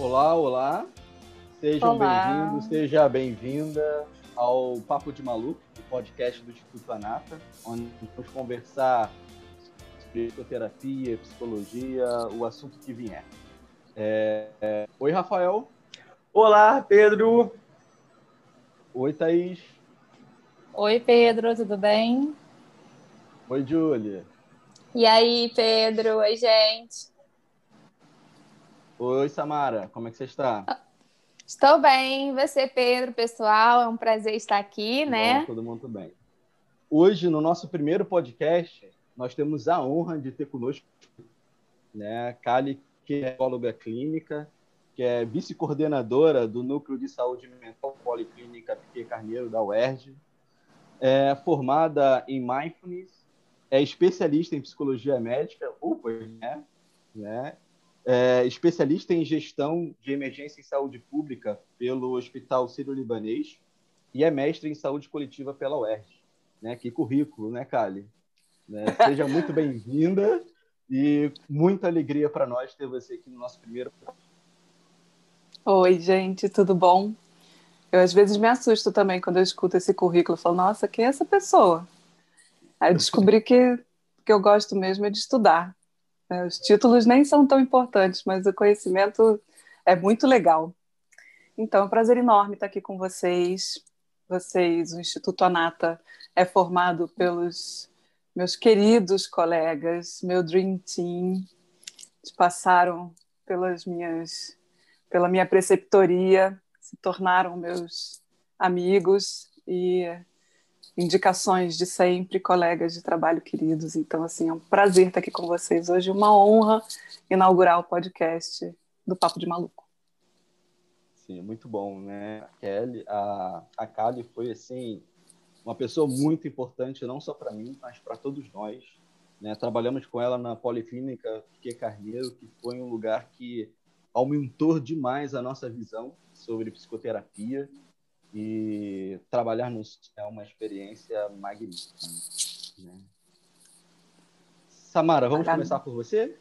Olá, olá. Sejam bem-vindos, seja bem-vinda ao Papo de Maluco, o podcast do Instituto Anata, onde vamos conversar sobre psicoterapia, psicologia, o assunto que vier. É, é... Oi, Rafael. Olá, Pedro. Oi, Thaís. Oi, Pedro, tudo bem? Oi, Júlia. E aí, Pedro? Oi, gente. Oi, Samara. Como é que você está? Estou bem. Você, Pedro, pessoal, é um prazer estar aqui, né? Bom, todo mundo bem. Hoje, no nosso primeiro podcast, nós temos a honra de ter conosco né, a Kali, que é psicóloga clínica, que é vice-coordenadora do Núcleo de Saúde Mental Policlínica Piquet Carneiro, da UERJ, é formada em Mindfulness, é especialista em psicologia médica, upa, né? né? É especialista em gestão de emergência em saúde pública pelo Hospital Sírio-Libanês e é mestre em saúde coletiva pela UERJ. Né? Que currículo, né, Kali? Né? Seja muito bem-vinda e muita alegria para nós ter você aqui no nosso primeiro Oi, gente, tudo bom? Eu às vezes me assusto também quando eu escuto esse currículo. Eu falo, nossa, quem é essa pessoa? Aí descobri que que eu gosto mesmo é de estudar. Né? Os títulos nem são tão importantes, mas o conhecimento é muito legal. Então, é um prazer enorme estar aqui com vocês. Vocês, o Instituto Anata é formado pelos meus queridos colegas, meu Dream Team, que passaram pelas minhas pela minha preceptoria, se tornaram meus amigos e indicações de sempre, colegas de trabalho queridos. Então, assim, é um prazer estar aqui com vocês hoje, uma honra inaugurar o podcast do Papo de Maluco. Sim, muito bom, né? A Kelly, a, a Kali foi, assim, uma pessoa muito importante, não só para mim, mas para todos nós. Né? Trabalhamos com ela na Policlínica Piquet Carneiro, que foi um lugar que aumentou demais a nossa visão sobre psicoterapia e trabalhar no é uma experiência magnífica. Né? Samara, vamos começar por você?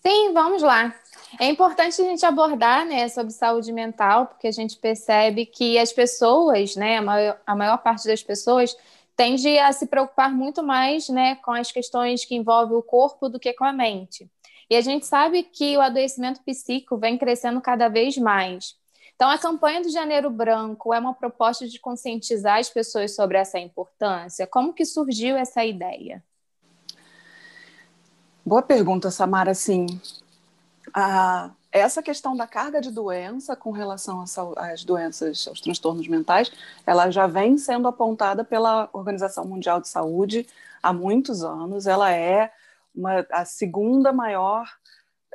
Sim, vamos lá. É importante a gente abordar né, sobre saúde mental, porque a gente percebe que as pessoas, né, a maior, a maior parte das pessoas, tende a se preocupar muito mais né, com as questões que envolvem o corpo do que com a mente. E a gente sabe que o adoecimento psíquico vem crescendo cada vez mais. Então, a campanha do Janeiro Branco é uma proposta de conscientizar as pessoas sobre essa importância. Como que surgiu essa ideia? Boa pergunta, Samara. Sim, a, essa questão da carga de doença com relação às doenças, aos transtornos mentais, ela já vem sendo apontada pela Organização Mundial de Saúde há muitos anos. Ela é uma, a segunda maior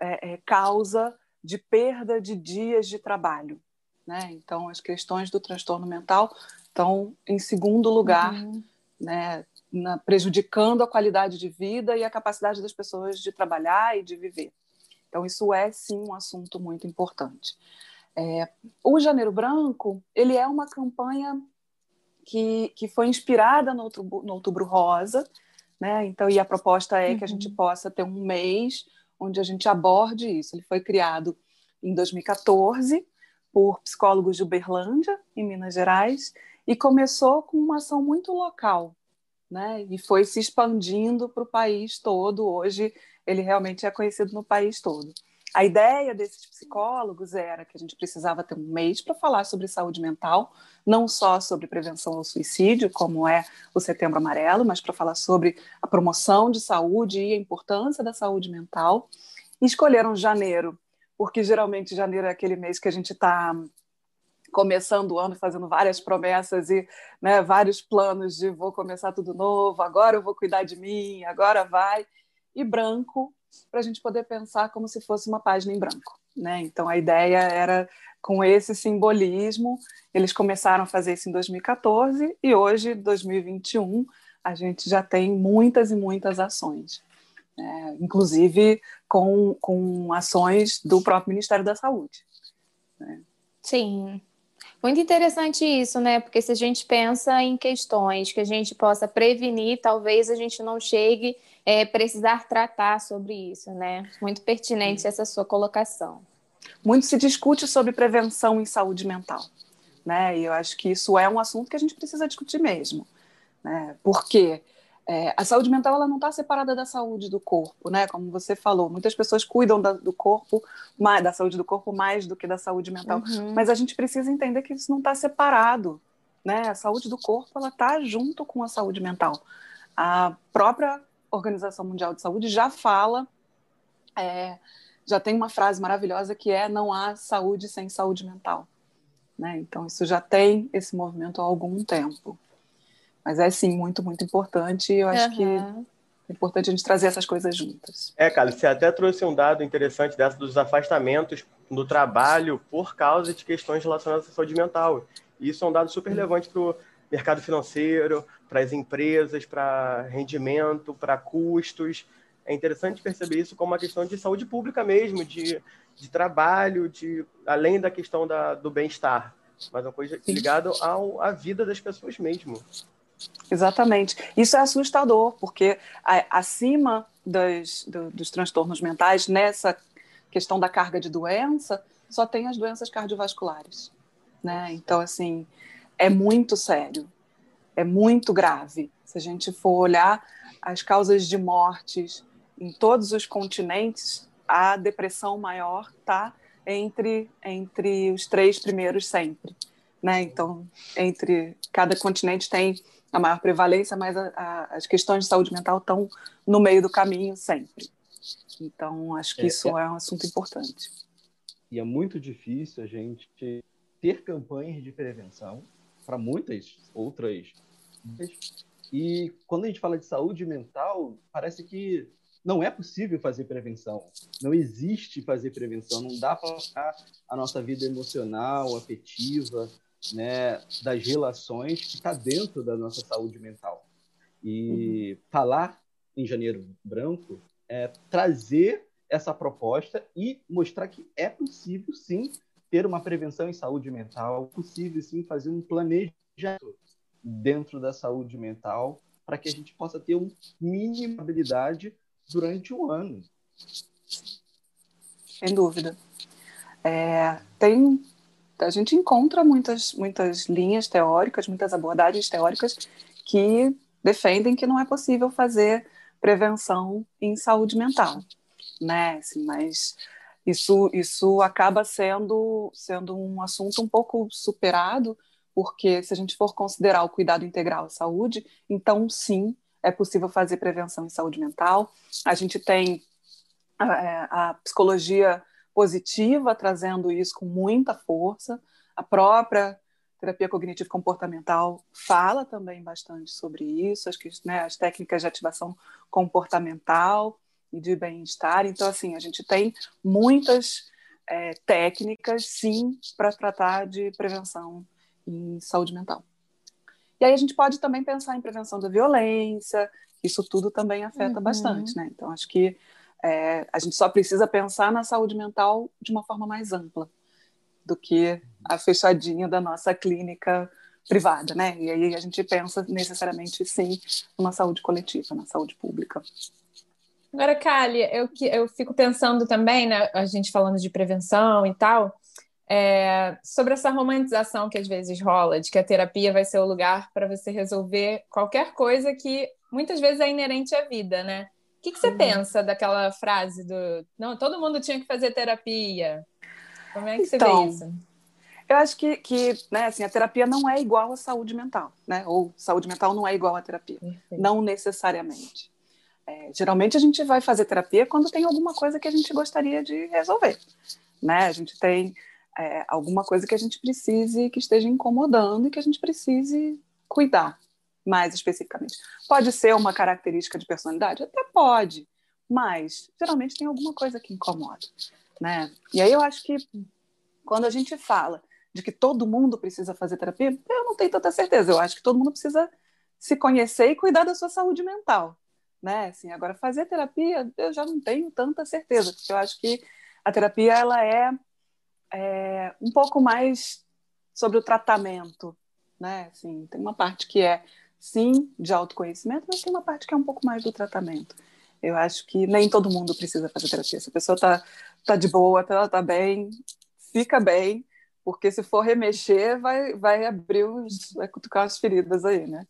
é, é, causa de perda de dias de trabalho. Né? Então, as questões do transtorno mental estão em segundo lugar, uhum. né, na, prejudicando a qualidade de vida e a capacidade das pessoas de trabalhar e de viver. Então, isso é sim um assunto muito importante. É, o Janeiro Branco ele é uma campanha que, que foi inspirada no Outubro, no Outubro Rosa, né? Então, e a proposta é uhum. que a gente uhum. possa ter um mês onde a gente aborde isso. Ele foi criado em 2014 por psicólogos de Uberlândia, em Minas Gerais, e começou com uma ação muito local, né? E foi se expandindo para o país todo. Hoje, ele realmente é conhecido no país todo. A ideia desses psicólogos era que a gente precisava ter um mês para falar sobre saúde mental, não só sobre prevenção ao suicídio, como é o Setembro Amarelo, mas para falar sobre a promoção de saúde e a importância da saúde mental. E escolheram janeiro, porque geralmente janeiro é aquele mês que a gente está começando o ano fazendo várias promessas e né, vários planos de vou começar tudo novo, agora eu vou cuidar de mim, agora vai. E branco para a gente poder pensar como se fosse uma página em branco. Né? Então, a ideia era com esse simbolismo. Eles começaram a fazer isso em 2014 e hoje, 2021, a gente já tem muitas e muitas ações, né? inclusive com, com ações do próprio Ministério da Saúde. Né? Sim, muito interessante isso, né? Porque se a gente pensa em questões que a gente possa prevenir, talvez a gente não chegue a é, precisar tratar sobre isso, né? Muito pertinente essa sua colocação. muito se discute sobre prevenção em saúde mental, né? E eu acho que isso é um assunto que a gente precisa discutir mesmo, né? Porque é, a saúde mental ela não está separada da saúde do corpo, né? Como você falou, muitas pessoas cuidam da, do corpo, mais, da saúde do corpo mais do que da saúde mental, uhum. mas a gente precisa entender que isso não está separado, né? A saúde do corpo ela está junto com a saúde mental. A própria Organização Mundial de Saúde já fala é, já tem uma frase maravilhosa que é não há saúde sem saúde mental. Né? Então, isso já tem esse movimento há algum tempo. Mas é, sim, muito, muito importante. E eu acho uhum. que é importante a gente trazer essas coisas juntas. É, cara, você até trouxe um dado interessante dessa dos afastamentos do trabalho por causa de questões relacionadas à saúde mental. E isso é um dado super relevante para o mercado financeiro, para as empresas, para rendimento, para custos é interessante perceber isso como uma questão de saúde pública mesmo, de, de trabalho, de além da questão da, do bem-estar, mas uma coisa ligada ao, à vida das pessoas mesmo. Exatamente. Isso é assustador, porque acima dos, do, dos transtornos mentais, nessa questão da carga de doença, só tem as doenças cardiovasculares. Né? Então, assim, é muito sério, é muito grave. Se a gente for olhar as causas de mortes, em todos os continentes, a depressão maior está entre, entre os três primeiros sempre. Né? Então, entre cada continente tem a maior prevalência, mas a, a, as questões de saúde mental estão no meio do caminho sempre. Então, acho que é, isso é, é um assunto importante. E é muito difícil a gente ter campanhas de prevenção para muitas outras. E quando a gente fala de saúde mental, parece que não é possível fazer prevenção. Não existe fazer prevenção. Não dá para a nossa vida emocional, afetiva, né, das relações que está dentro da nossa saúde mental. E uhum. falar em Janeiro Branco é trazer essa proposta e mostrar que é possível, sim, ter uma prevenção em saúde mental, é possível, sim, fazer um planejamento dentro da saúde mental para que a gente possa ter um mínimo habilidade durante o ano. Sem dúvida. É, tem, a gente encontra muitas, muitas linhas teóricas, muitas abordagens teóricas que defendem que não é possível fazer prevenção em saúde mental, né? Assim, mas isso, isso acaba sendo, sendo um assunto um pouco superado, porque se a gente for considerar o cuidado integral à saúde, então sim, é possível fazer prevenção em saúde mental. A gente tem a, é, a psicologia positiva trazendo isso com muita força. A própria terapia cognitivo comportamental fala também bastante sobre isso, as, né, as técnicas de ativação comportamental e de bem-estar. Então, assim, a gente tem muitas é, técnicas, sim, para tratar de prevenção em saúde mental. E aí a gente pode também pensar em prevenção da violência, isso tudo também afeta uhum. bastante, né? Então acho que é, a gente só precisa pensar na saúde mental de uma forma mais ampla do que a fechadinha da nossa clínica privada, né? E aí a gente pensa necessariamente sim numa saúde coletiva, na saúde pública. Agora, Kali, eu, eu fico pensando também, né, a gente falando de prevenção e tal, é, sobre essa romantização que às vezes rola, de que a terapia vai ser o lugar para você resolver qualquer coisa que muitas vezes é inerente à vida, né? O que, que você uhum. pensa daquela frase do não, todo mundo tinha que fazer terapia? Como é que você então, vê isso? Eu acho que, que né, assim, a terapia não é igual à saúde mental, né? Ou saúde mental não é igual à terapia. Perfeito. Não necessariamente. É, geralmente a gente vai fazer terapia quando tem alguma coisa que a gente gostaria de resolver. Né? A gente tem é, alguma coisa que a gente precise, que esteja incomodando e que a gente precise cuidar mais especificamente. Pode ser uma característica de personalidade? Até pode, mas geralmente tem alguma coisa que incomoda. Né? E aí eu acho que quando a gente fala de que todo mundo precisa fazer terapia, eu não tenho tanta certeza. Eu acho que todo mundo precisa se conhecer e cuidar da sua saúde mental. Né? Assim, agora, fazer terapia, eu já não tenho tanta certeza, porque eu acho que a terapia ela é é, um pouco mais sobre o tratamento, né? Assim, tem uma parte que é sim de autoconhecimento, mas tem uma parte que é um pouco mais do tratamento. Eu acho que nem todo mundo precisa fazer terapia. Se a pessoa está tá de boa, ela está bem, fica bem, porque se for remexer, vai, vai abrir os. vai cutucar as feridas aí, né?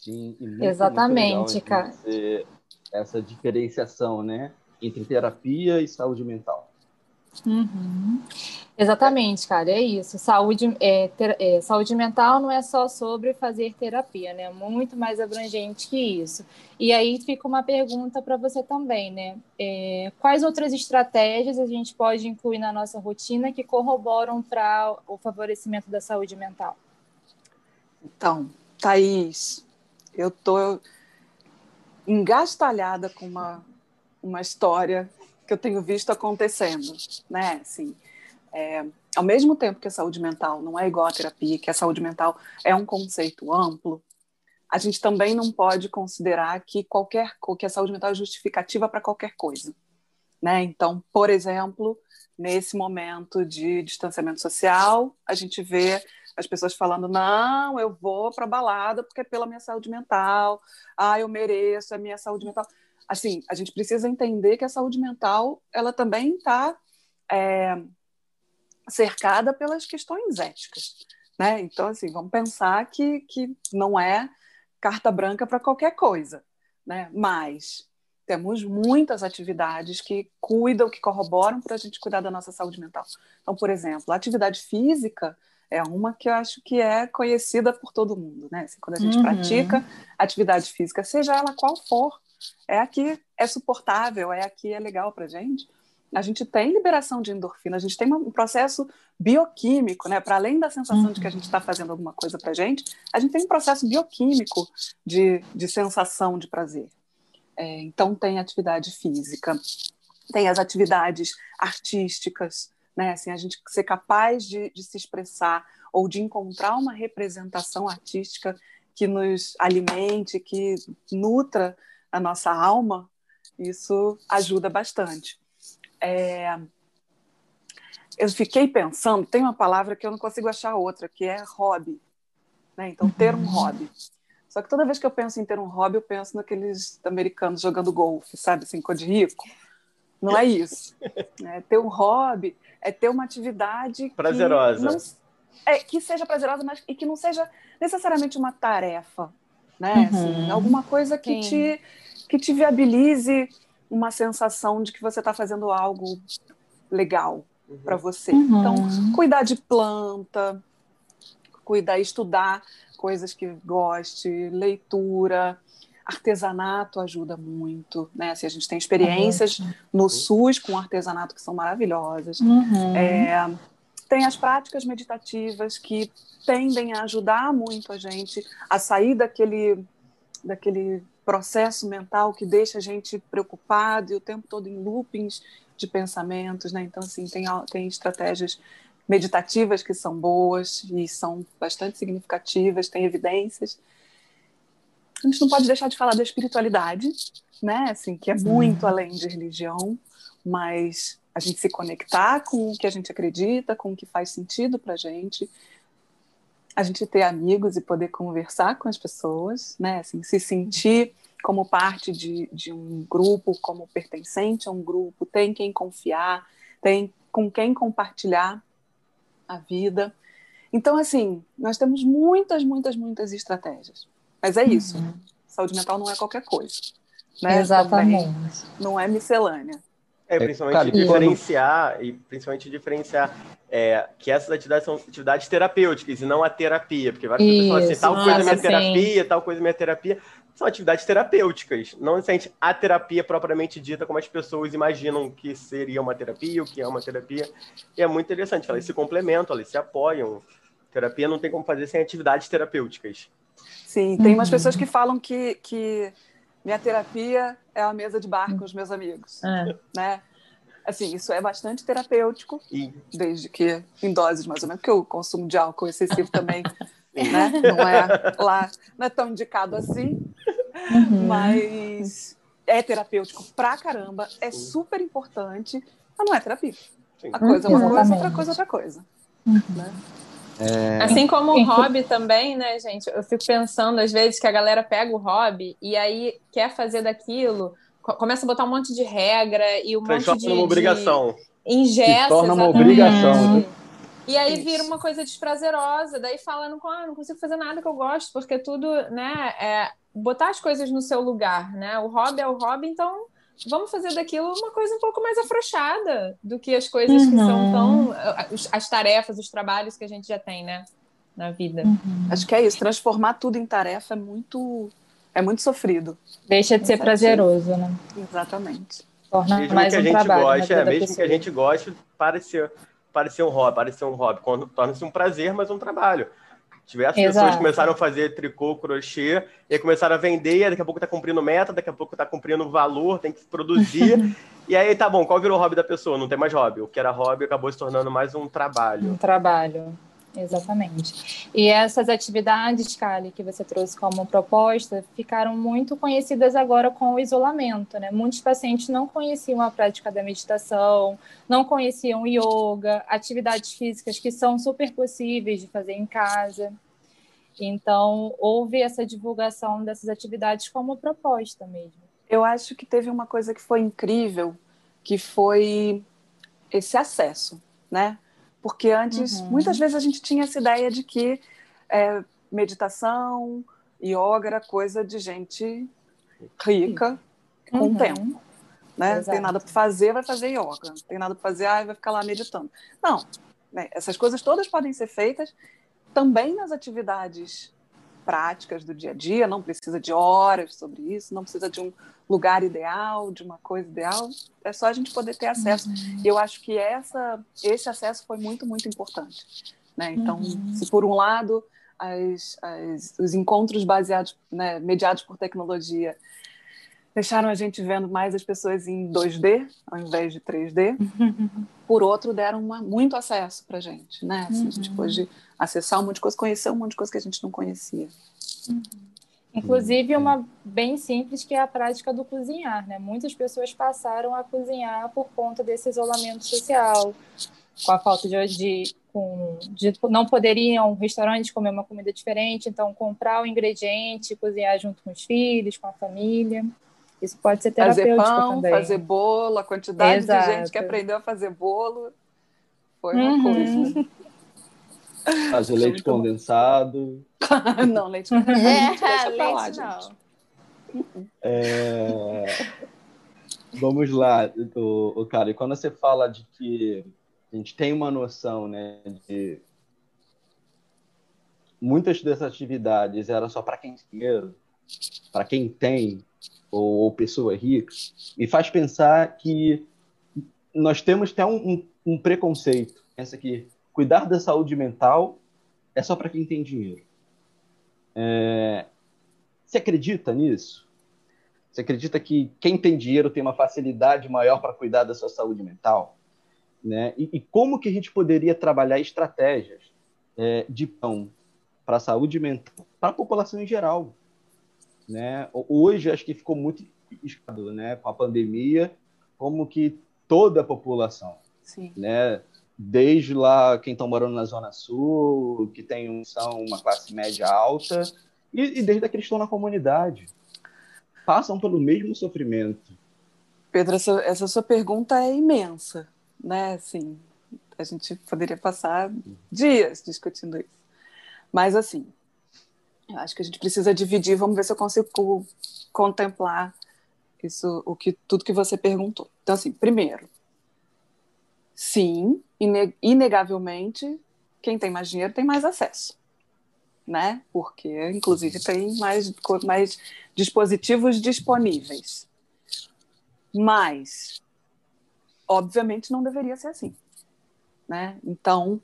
Sim, e muito, Exatamente, muito cara. Essa diferenciação, né? Entre terapia e saúde mental. Uhum. Exatamente, cara, é isso. Saúde, é, ter, é, saúde mental não é só sobre fazer terapia, né? Muito mais abrangente que isso. E aí fica uma pergunta para você também, né? É, quais outras estratégias a gente pode incluir na nossa rotina que corroboram para o favorecimento da saúde mental? Então, Thaís, eu tô engastalhada com uma, uma história que eu tenho visto acontecendo, né? Assim, é, ao mesmo tempo que a saúde mental não é igual à terapia, que a saúde mental é um conceito amplo, a gente também não pode considerar que qualquer que a saúde mental é justificativa para qualquer coisa, né? Então, por exemplo, nesse momento de distanciamento social, a gente vê as pessoas falando: não, eu vou para balada porque é pela minha saúde mental, ah, eu mereço a minha saúde mental. Assim, a gente precisa entender que a saúde mental ela também está é, cercada pelas questões éticas. Né? Então, assim, vamos pensar que, que não é carta branca para qualquer coisa, né? mas temos muitas atividades que cuidam, que corroboram para a gente cuidar da nossa saúde mental. Então, por exemplo, a atividade física é uma que eu acho que é conhecida por todo mundo, né? Assim, quando a gente uhum. pratica atividade física, seja ela qual for, é a que é suportável, é a que é legal para gente a gente tem liberação de endorfina, a gente tem um processo bioquímico, né? Para além da sensação uhum. de que a gente está fazendo alguma coisa para a gente, a gente tem um processo bioquímico de, de sensação de prazer. É, então, tem atividade física, tem as atividades artísticas, né? Assim, a gente ser capaz de, de se expressar ou de encontrar uma representação artística que nos alimente, que nutra a nossa alma, isso ajuda bastante é, eu fiquei pensando, tem uma palavra que eu não consigo achar outra, que é hobby. Né? Então, ter um uhum. hobby. Só que toda vez que eu penso em ter um hobby, eu penso naqueles americanos jogando golfe, sabe, assim, cor de rico. Não é isso. É, ter um hobby é ter uma atividade prazerosa. Que, não, é, que seja prazerosa, mas e que não seja necessariamente uma tarefa, né? Assim, uhum. Assim, alguma coisa que te que te viabilize uma sensação de que você está fazendo algo legal uhum. para você. Uhum. Então, cuidar de planta, cuidar, estudar coisas que goste, leitura, artesanato ajuda muito, né? Assim, a gente tem experiências uhum. no SUS com artesanato que são maravilhosas. Uhum. É, tem as práticas meditativas que tendem a ajudar muito a gente a sair daquele daquele processo mental que deixa a gente preocupado e o tempo todo em loopings de pensamentos, né? Então, assim, tem, tem estratégias meditativas que são boas e são bastante significativas, tem evidências. A gente não pode deixar de falar da espiritualidade, né? Assim, que é muito além de religião, mas a gente se conectar com o que a gente acredita, com o que faz sentido para a gente, a gente ter amigos e poder conversar com as pessoas, né? Assim, se sentir como parte de, de um grupo, como pertencente a um grupo, tem quem confiar, tem com quem compartilhar a vida. Então, assim, nós temos muitas, muitas, muitas estratégias. Mas é isso. Uhum. Saúde mental não é qualquer coisa. Né? Exatamente. Também não é miscelânea. É, principalmente diferenciar, e principalmente diferenciar é, que essas atividades são atividades terapêuticas e não a terapia, porque várias pessoas falam assim, tal Nossa, coisa é minha sim. terapia, tal coisa é minha terapia, são atividades terapêuticas, não necessariamente a terapia propriamente dita como as pessoas imaginam que seria uma terapia, o que é uma terapia, e é muito interessante, elas se complementam, elas se apoiam, terapia não tem como fazer sem atividades terapêuticas. Sim, tem umas uhum. pessoas que falam que, que minha terapia é a mesa de bar com os meus amigos, é. né? Assim, isso é bastante terapêutico, e... desde que em doses mais ou menos, porque o consumo de álcool excessivo também né? não é lá, não é tão indicado assim, uhum. mas é terapêutico pra caramba, é super importante, mas não é terapia. Sim. A coisa é uma coisa, outra coisa é outra coisa. Uhum. Né? É... Assim como o hobby também, né, gente? Eu fico pensando, às vezes, que a galera pega o hobby e aí quer fazer daquilo, começa a botar um monte de regra e um Transforma monte de. uma obrigação. De ingessa. torna uma obrigação. E aí vira uma coisa desprazerosa, daí fala, não, ah, não consigo fazer nada que eu gosto, porque tudo, né, é botar as coisas no seu lugar, né? O hobby é o hobby, então vamos fazer daquilo uma coisa um pouco mais afrouxada do que as coisas uhum. que são uhum. tão. as tarefas, os trabalhos que a gente já tem, né? Na vida. Uhum. Acho que é isso. Transformar tudo em tarefa é muito. É muito sofrido. Deixa de ser prazeroso, né? Exatamente. Torna mesmo mais que a um gente goste, é, mesmo que a gente goste, parecer, parecer um hobby, parecer um hobby. Torna-se um prazer, mas um trabalho. Diversas Exato. pessoas começaram a fazer tricô, crochê, e começaram a vender, e daqui a pouco tá cumprindo meta, daqui a pouco tá cumprindo valor, tem que produzir. e aí, tá bom, qual virou o hobby da pessoa? Não tem mais hobby. O que era hobby acabou se tornando mais um trabalho. Um trabalho. Exatamente. E essas atividades, Kali, que você trouxe como proposta, ficaram muito conhecidas agora com o isolamento, né? Muitos pacientes não conheciam a prática da meditação, não conheciam yoga, atividades físicas que são super possíveis de fazer em casa. Então, houve essa divulgação dessas atividades como proposta mesmo. Eu acho que teve uma coisa que foi incrível, que foi esse acesso, né? Porque antes, uhum. muitas vezes a gente tinha essa ideia de que é, meditação, yoga era coisa de gente rica com uhum. tempo. Né? Tem nada para fazer, vai fazer yoga. Tem nada para fazer, ah, vai ficar lá meditando. Não, né? essas coisas todas podem ser feitas também nas atividades práticas do dia a dia, não precisa de horas sobre isso, não precisa de um lugar ideal, de uma coisa ideal, é só a gente poder ter acesso. Uhum. E eu acho que essa, esse acesso foi muito, muito importante. Né? Então, uhum. se por um lado as, as, os encontros baseados, né, mediados por tecnologia, deixaram a gente vendo mais as pessoas em 2D ao invés de 3D. Por outro, deram uma, muito acesso para a gente, né? Assim, A gente uhum. pôde acessar um monte de coisa, conhecer um monte de coisa que a gente não conhecia. Uhum. Inclusive, uma bem simples que é a prática do cozinhar, né? Muitas pessoas passaram a cozinhar por conta desse isolamento social, com a falta de, de, com, de não poderiam restaurantes comer uma comida diferente, então comprar o ingrediente, cozinhar junto com os filhos, com a família. Isso pode ser terapêutico fazer pão, também. fazer bolo, a quantidade Exato. de gente que aprendeu a fazer bolo foi uma uhum. coisa. Fazer leite condensado. não, leite condensado. É, leite não. É... Vamos lá, o, o cara. E quando você fala de que a gente tem uma noção, né, de muitas dessas atividades eram só para quem tem dinheiro, para quem tem ou, ou pessoa rica, me faz pensar que nós temos até um, um, um preconceito. Pensa que cuidar da saúde mental é só para quem tem dinheiro. É... Você acredita nisso? Você acredita que quem tem dinheiro tem uma facilidade maior para cuidar da sua saúde mental? Né? E, e como que a gente poderia trabalhar estratégias é, de pão para a saúde mental para a população em geral? Né? Hoje acho que ficou muito escado, né? com a pandemia, como que toda a população, Sim. né? desde lá quem está morando na Zona Sul, que tem são uma classe média alta, e, e desde aqueles que estão na comunidade. Passam pelo mesmo sofrimento. Pedro, essa, essa sua pergunta é imensa, né? Assim, a gente poderia passar dias discutindo isso. Mas, assim, eu acho que a gente precisa dividir, vamos ver se eu consigo contemplar isso, o que, tudo que você perguntou. Então, assim, primeiro, sim, inegavelmente, quem tem mais dinheiro tem mais acesso, né? Porque, inclusive, tem mais, mais dispositivos disponíveis. Mas, obviamente, não deveria ser assim, né? Então,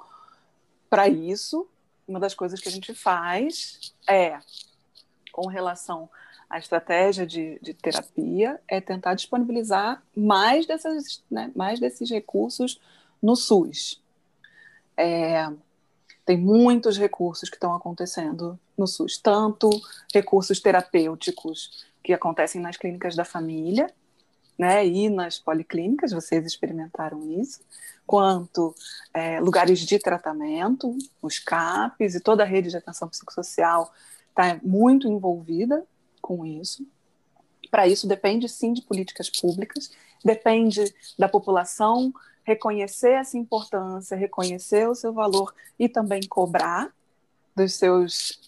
para isso, uma das coisas que a gente faz é, com relação à estratégia de, de terapia, é tentar disponibilizar mais, dessas, né, mais desses recursos no SUS. É, tem muitos recursos que estão acontecendo no SUS, tanto recursos terapêuticos que acontecem nas clínicas da família, né, nas policlínicas, vocês experimentaram isso, quanto é, lugares de tratamento, os CAPs e toda a rede de atenção psicossocial está muito envolvida com isso. Para isso depende sim de políticas públicas, depende da população reconhecer essa importância, reconhecer o seu valor e também cobrar dos seus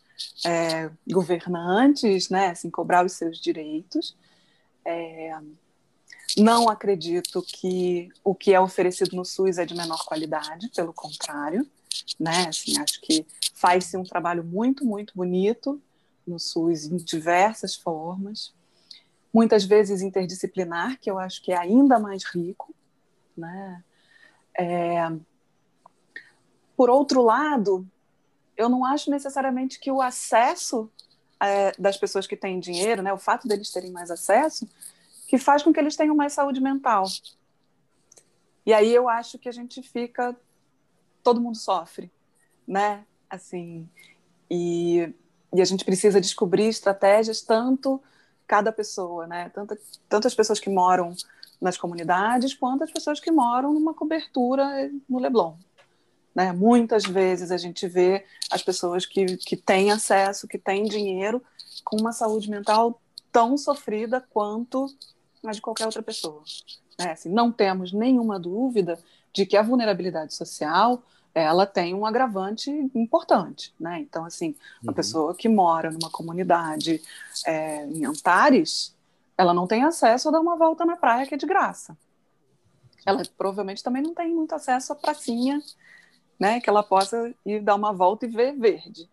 é, governantes, né, assim, cobrar os seus direitos. É, não acredito que o que é oferecido no SUS é de menor qualidade, pelo contrário, né? Assim, acho que faz-se um trabalho muito, muito bonito no SUS em diversas formas, muitas vezes interdisciplinar, que eu acho que é ainda mais rico, né? É... Por outro lado, eu não acho necessariamente que o acesso é, das pessoas que têm dinheiro, né, o fato deles terem mais acesso, que faz com que eles tenham mais saúde mental. E aí eu acho que a gente fica, todo mundo sofre, né? Assim, e, e a gente precisa descobrir estratégias tanto cada pessoa, né? Tanto, tanto as pessoas que moram nas comunidades quanto as pessoas que moram numa cobertura no Leblon. Né? Muitas vezes a gente vê as pessoas que, que têm acesso, que têm dinheiro, com uma saúde mental tão sofrida quanto a de qualquer outra pessoa. Né? Assim, não temos nenhuma dúvida de que a vulnerabilidade social ela tem um agravante importante, né? Então, assim, uma uhum. pessoa que mora numa comunidade é, em Antares, ela não tem acesso a dar uma volta na praia que é de graça. Ela provavelmente também não tem muito acesso à pracinha, né? Que ela possa ir dar uma volta e ver verde.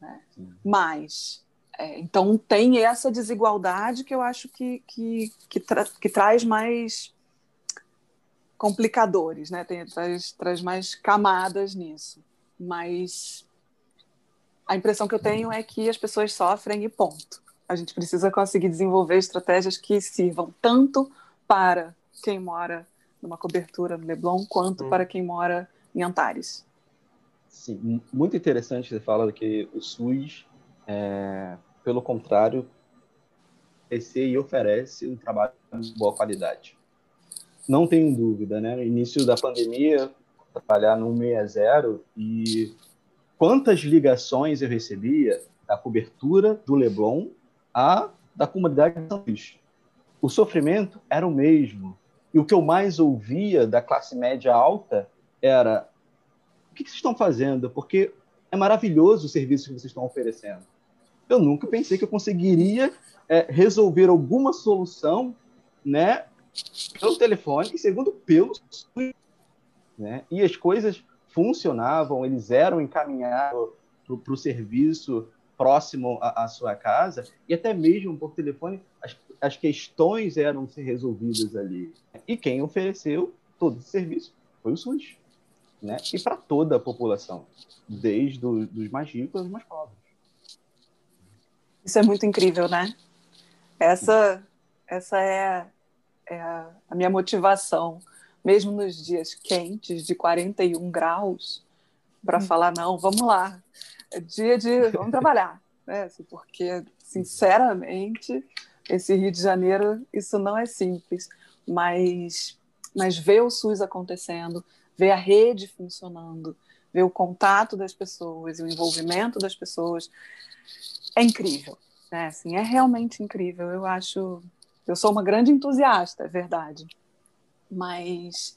Né? Mas é, então tem essa desigualdade que eu acho que, que, que, tra que traz mais complicadores, né? Tem, traz, traz mais camadas nisso. Mas a impressão que eu tenho é que as pessoas sofrem e ponto. A gente precisa conseguir desenvolver estratégias que sirvam tanto para quem mora numa cobertura no Leblon quanto hum. para quem mora em Antares. Sim, muito interessante você fala que o SUS é, pelo contrário, e oferece um trabalho de boa qualidade. Não tenho dúvida, né? No início da pandemia, trabalhar no 60 e quantas ligações eu recebia da cobertura do Leblon a da comunidade de São Luís. O sofrimento era o mesmo. E o que eu mais ouvia da classe média alta era: o que vocês estão fazendo? Porque é maravilhoso o serviço que vocês estão oferecendo eu nunca pensei que eu conseguiria é, resolver alguma solução, né, pelo telefone e segundo pelo né? E as coisas funcionavam, eles eram encaminhados para o serviço próximo à, sua casa e até mesmo por telefone as, as questões eram resolvidas ali. E quem ofereceu todo esse serviço foi o SUS, né? E para toda a população, desde os mais ricos aos mais pobres. Isso é muito incrível, né? Essa, essa é, é a, minha motivação, mesmo nos dias quentes de 41 graus, para hum. falar: não, vamos lá, é dia de. vamos trabalhar. Né? Assim, porque, sinceramente, esse Rio de Janeiro, isso não é simples, mas, mas ver o SUS acontecendo, ver a rede funcionando, ver o contato das pessoas, o envolvimento das pessoas, é incrível, né? Assim, é realmente incrível. Eu acho, eu sou uma grande entusiasta, é verdade, mas,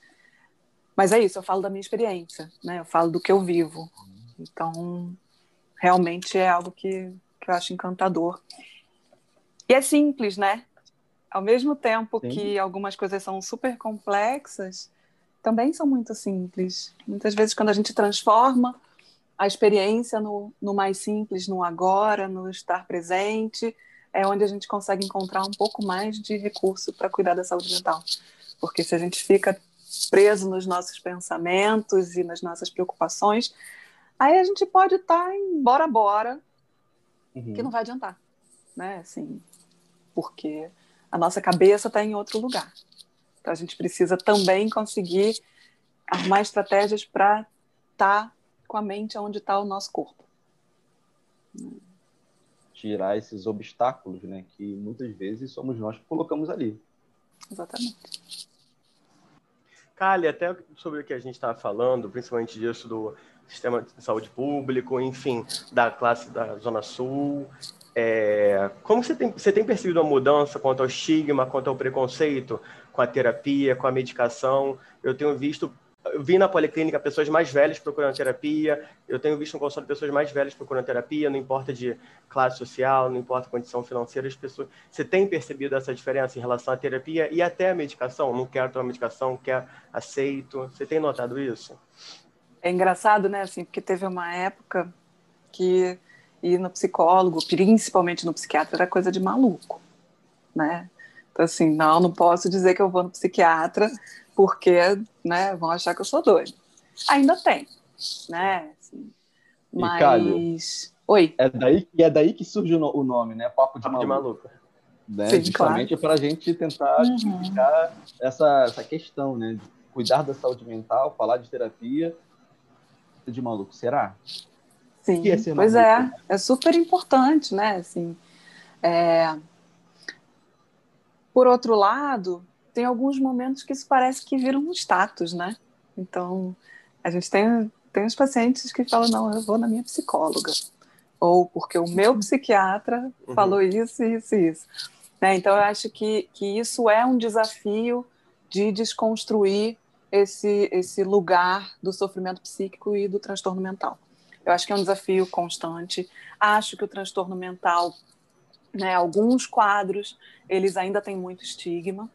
mas é isso. Eu falo da minha experiência, né? Eu falo do que eu vivo. Então, realmente é algo que, que eu acho encantador. E é simples, né? Ao mesmo tempo Sim. que algumas coisas são super complexas, também são muito simples. Muitas vezes, quando a gente transforma a experiência no, no mais simples, no agora, no estar presente, é onde a gente consegue encontrar um pouco mais de recurso para cuidar da saúde mental. Porque se a gente fica preso nos nossos pensamentos e nas nossas preocupações, aí a gente pode estar tá em bora bora, uhum. que não vai adiantar, né? Assim, porque a nossa cabeça está em outro lugar. Então a gente precisa também conseguir armar estratégias para estar tá com a mente onde está o nosso corpo. Tirar esses obstáculos, né, que muitas vezes somos nós que colocamos ali. Exatamente. Kali, até sobre o que a gente estava falando, principalmente disso do sistema de saúde público, enfim, da classe da Zona Sul, é, como você tem, você tem percebido uma mudança quanto ao estigma, quanto ao preconceito com a terapia, com a medicação? Eu tenho visto, eu vi na policlínica pessoas mais velhas procurando terapia, eu tenho visto no consultório pessoas mais velhas procurando terapia, não importa de classe social, não importa condição financeira, as pessoas. Você tem percebido essa diferença em relação à terapia e até a medicação? Não quero tomar medicação, quer aceito. Você tem notado isso? É engraçado, né, assim, porque teve uma época que ir no psicólogo, principalmente no psiquiatra, era coisa de maluco, né? Então, assim, não, não posso dizer que eu vou no psiquiatra porque, né, vão achar que eu sou doido. Ainda tem, né? Assim, mas... Calho, Oi. É daí, e é daí que surge o nome, né? Papo de Papo maluco. De maluco. Né? Sim, Justamente claro. para a gente tentar uhum. explicar essa, essa questão, né? De cuidar da saúde mental, falar de terapia de maluco. Será? Sim, que é ser pois é, é super importante, né? Assim, é... Por outro lado, tem alguns momentos que isso parece que vira um status, né? Então, a gente tem, tem os pacientes que falam, não, eu vou na minha psicóloga. Ou porque o meu psiquiatra uhum. falou isso, isso e isso. Né? Então, eu acho que, que isso é um desafio de desconstruir esse, esse lugar do sofrimento psíquico e do transtorno mental. Eu acho que é um desafio constante. Acho que o transtorno mental, né, alguns quadros, eles ainda têm muito estigma,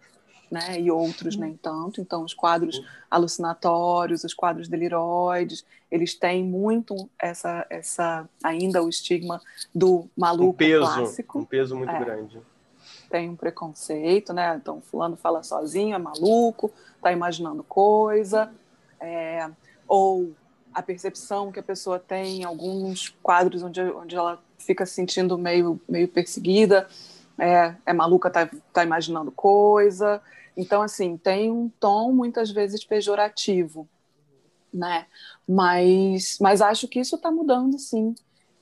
né, e outros nem tanto. Então, os quadros alucinatórios, os quadros deliroides, eles têm muito essa, essa ainda o estigma do maluco um peso, clássico. Um peso muito é. grande. Tem um preconceito, né? Então, fulano fala sozinho, é maluco, tá imaginando coisa, é, ou a percepção que a pessoa tem, alguns quadros onde, onde ela fica se sentindo meio, meio perseguida, é, é maluca, tá, tá imaginando coisa. Então, assim, tem um tom muitas vezes pejorativo, né? Mas, mas acho que isso está mudando, sim.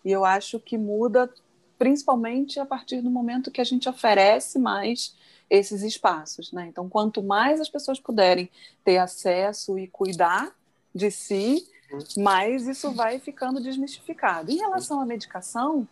E eu acho que muda principalmente a partir do momento que a gente oferece mais esses espaços, né? Então, quanto mais as pessoas puderem ter acesso e cuidar de si, mas isso vai ficando desmistificado. Em relação à medicação,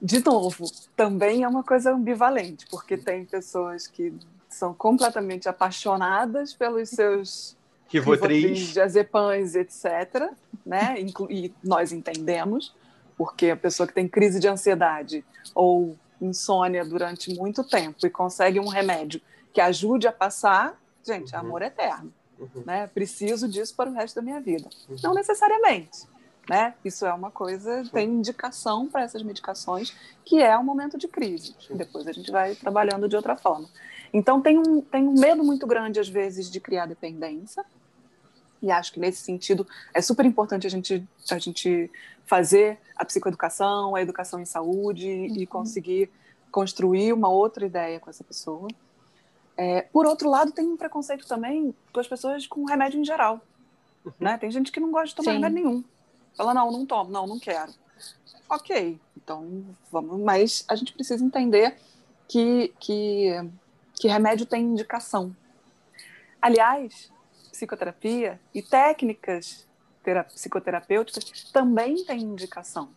de novo, também é uma coisa ambivalente, porque tem pessoas que são completamente apaixonadas pelos seus Rivotril, diazepams, etc. Né? E nós entendemos, porque a pessoa que tem crise de ansiedade ou insônia durante muito tempo e consegue um remédio que ajude a passar, gente, uhum. amor eterno. Uhum. Né? Preciso disso para o resto da minha vida. Uhum. Não necessariamente. Né? Isso é uma coisa, Sim. tem indicação para essas medicações, que é um momento de crise. Sim. Depois a gente vai trabalhando de outra forma. Então, tem um, tem um medo muito grande, às vezes, de criar dependência. E acho que, nesse sentido, é super importante a gente, a gente fazer a psicoeducação, a educação em saúde uhum. e conseguir construir uma outra ideia com essa pessoa. É, por outro lado, tem um preconceito também com as pessoas com remédio em geral. Uhum. Né? Tem gente que não gosta de tomar Sim. remédio nenhum. Fala, não, não tomo, não, não quero. Ok, então vamos. Mas a gente precisa entender que, que, que remédio tem indicação. Aliás, psicoterapia e técnicas psicoterapêuticas também têm indicação,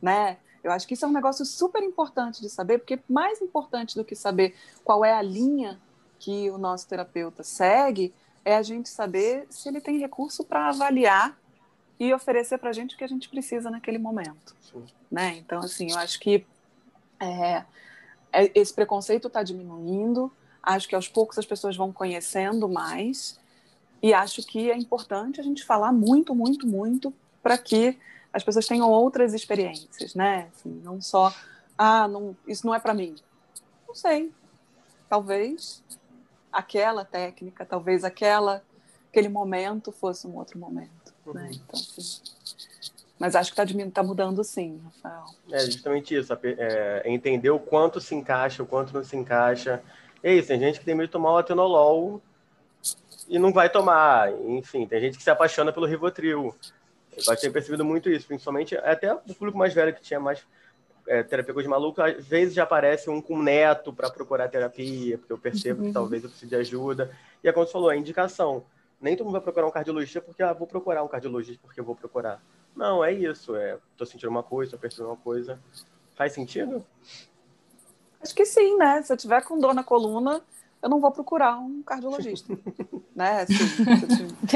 né? Eu acho que isso é um negócio super importante de saber, porque mais importante do que saber qual é a linha que o nosso terapeuta segue é a gente saber se ele tem recurso para avaliar e oferecer para a gente o que a gente precisa naquele momento. Né? Então, assim, eu acho que é, esse preconceito está diminuindo, acho que aos poucos as pessoas vão conhecendo mais, e acho que é importante a gente falar muito, muito, muito para que as pessoas tenham outras experiências, né? Assim, não só, ah, não, isso não é para mim. Não sei. Talvez aquela técnica, talvez aquela aquele momento fosse um outro momento. Né? Uhum. Né? Então, assim, mas acho que está tá mudando sim, Rafael. É justamente isso, é, entender o quanto se encaixa, o quanto não se encaixa. É isso, tem gente que tem medo de tomar o atenolol e não vai tomar. Enfim, tem gente que se apaixona pelo Rivotril. Eu tenho percebido muito isso, principalmente até o público mais velho que tinha mais é, malucos, às vezes já aparece um com neto para procurar terapia, porque eu percebo que Uhum. talvez eu precise de ajuda. E é como você falou, a indicação. Nem todo mundo vai procurar um cardiologista porque, ah, vou procurar um cardiologista porque eu vou procurar. Não, é isso. É, tô sentindo uma coisa, tô percebendo uma coisa. Faz sentido? Acho que sim, né? Se eu tiver com dor na coluna, eu não vou procurar um cardiologista. né? Assim, se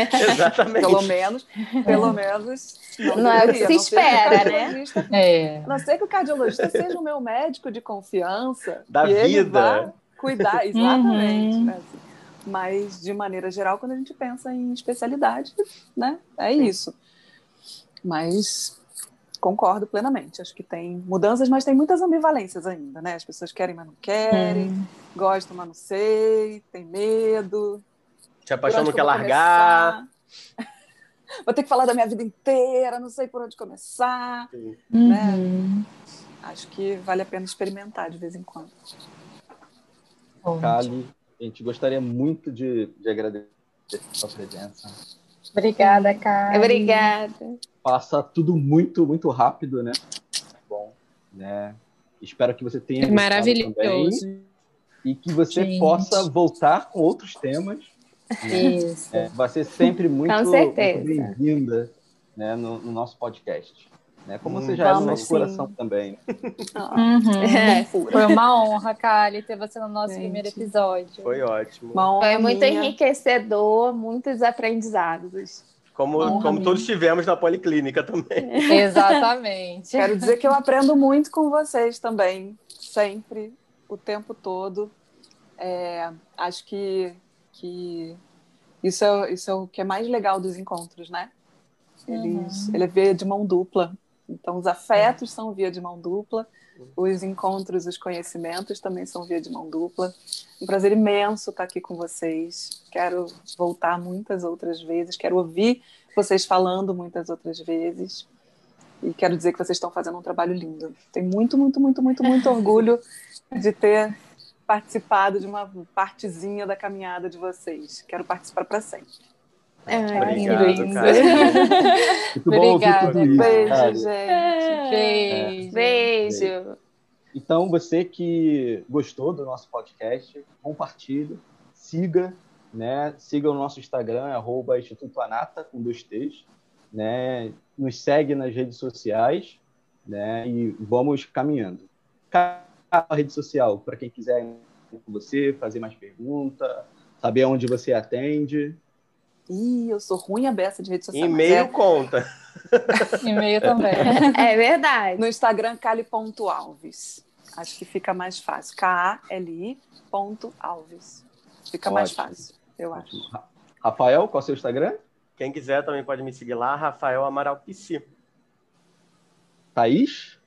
tiver- Exatamente. pelo menos, pelo menos. Não é o que se não espera, né? cardiologista- É. A não ser que o cardiologista seja o meu médico de confiança. Da e vida. cuidar, exatamente. Uhum. né. Mas, de maneira geral, quando a gente pensa em especialidade, né? É isso. Mas concordo plenamente. Acho que tem mudanças, mas tem muitas ambivalências ainda, né? As pessoas querem, mas não querem, gostam, mas não sei, tem medo. Se a por paixão onde não que quer largar. começar? Vou ter que falar da minha vida inteira, não sei por onde começar. Uhum. Acho que vale a pena experimentar de vez em quando. Kali, a gente gostaria muito de, de agradecer a sua presença. Obrigada, Karen. Obrigada. Passa tudo muito, muito rápido, né? Bom, né? Espero que você tenha também Maravilhoso. e que você Gente. possa voltar com outros temas. né? Isso. É, vai ser sempre muito, muito bem-vinda né, no, no nosso podcast. Né? Como Hum, você já é no nosso sim. coração também. Ah, Uhum. É. Foi uma honra, Kali, ter você no nosso Gente. primeiro episódio. Foi ótimo. Foi muito enriquecedor, muitos aprendizados. Como, Honra como minha. todos tivemos na policlínica também. Exatamente. Quero dizer que eu aprendo muito com vocês também, sempre, o tempo todo. É, acho que, que isso, é, isso é o que é mais legal dos encontros, né? Eles, Ele é via de mão dupla. Então, os afetos são via de mão dupla, os encontros, os conhecimentos também são via de mão dupla. Um prazer imenso estar aqui com vocês. Quero voltar muitas outras vezes, quero ouvir vocês falando muitas outras vezes. E quero dizer que vocês estão fazendo um trabalho lindo. Tenho muito, muito, muito, muito, muito orgulho de ter participado de uma partezinha da caminhada de vocês. Quero participar para sempre. Ai, Obrigado, lindo. cara. Muito bom ouvir Obrigada, tudo isso, Beijo, gente. Beijo. Beijo. Então, você que gostou do nosso podcast, compartilhe, siga, né? Siga o nosso Instagram, arroba Instituto Anata, com dois T's, né? Nos segue nas redes sociais, né? E vamos caminhando. A rede social, para quem quiser ir com você, fazer mais pergunta, saber onde você atende. Ih, eu sou ruim a beça de rede social. E-mail é conta. E-mail também. É verdade. no Instagram, cali.alves. Acho que fica mais fácil. K-A-L-I ponto Alves. Fica mais Ótimo. fácil, eu acho. Ra- Rafael, qual é o seu Instagram? Quem quiser também pode me seguir lá, Rafael Amaral PC. Thaís,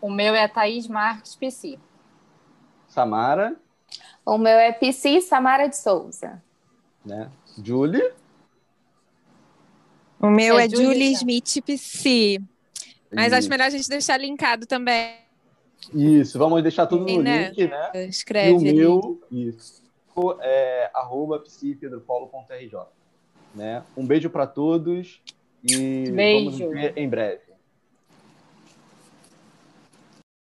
O meu é Thaís Marques PC. Samara, O meu é Psy Samara de Souza. né? Julie. O meu É é, Julie. Smith PC. Mas acho Isso. melhor a gente deixar linkado também. Isso, vamos deixar tudo no Sim, né? link, né? E Escreve. o ali. meu, isso, é arroba psipedropaulo.rj. Né? Um beijo para todos e Beijo. vamos nos ver em breve.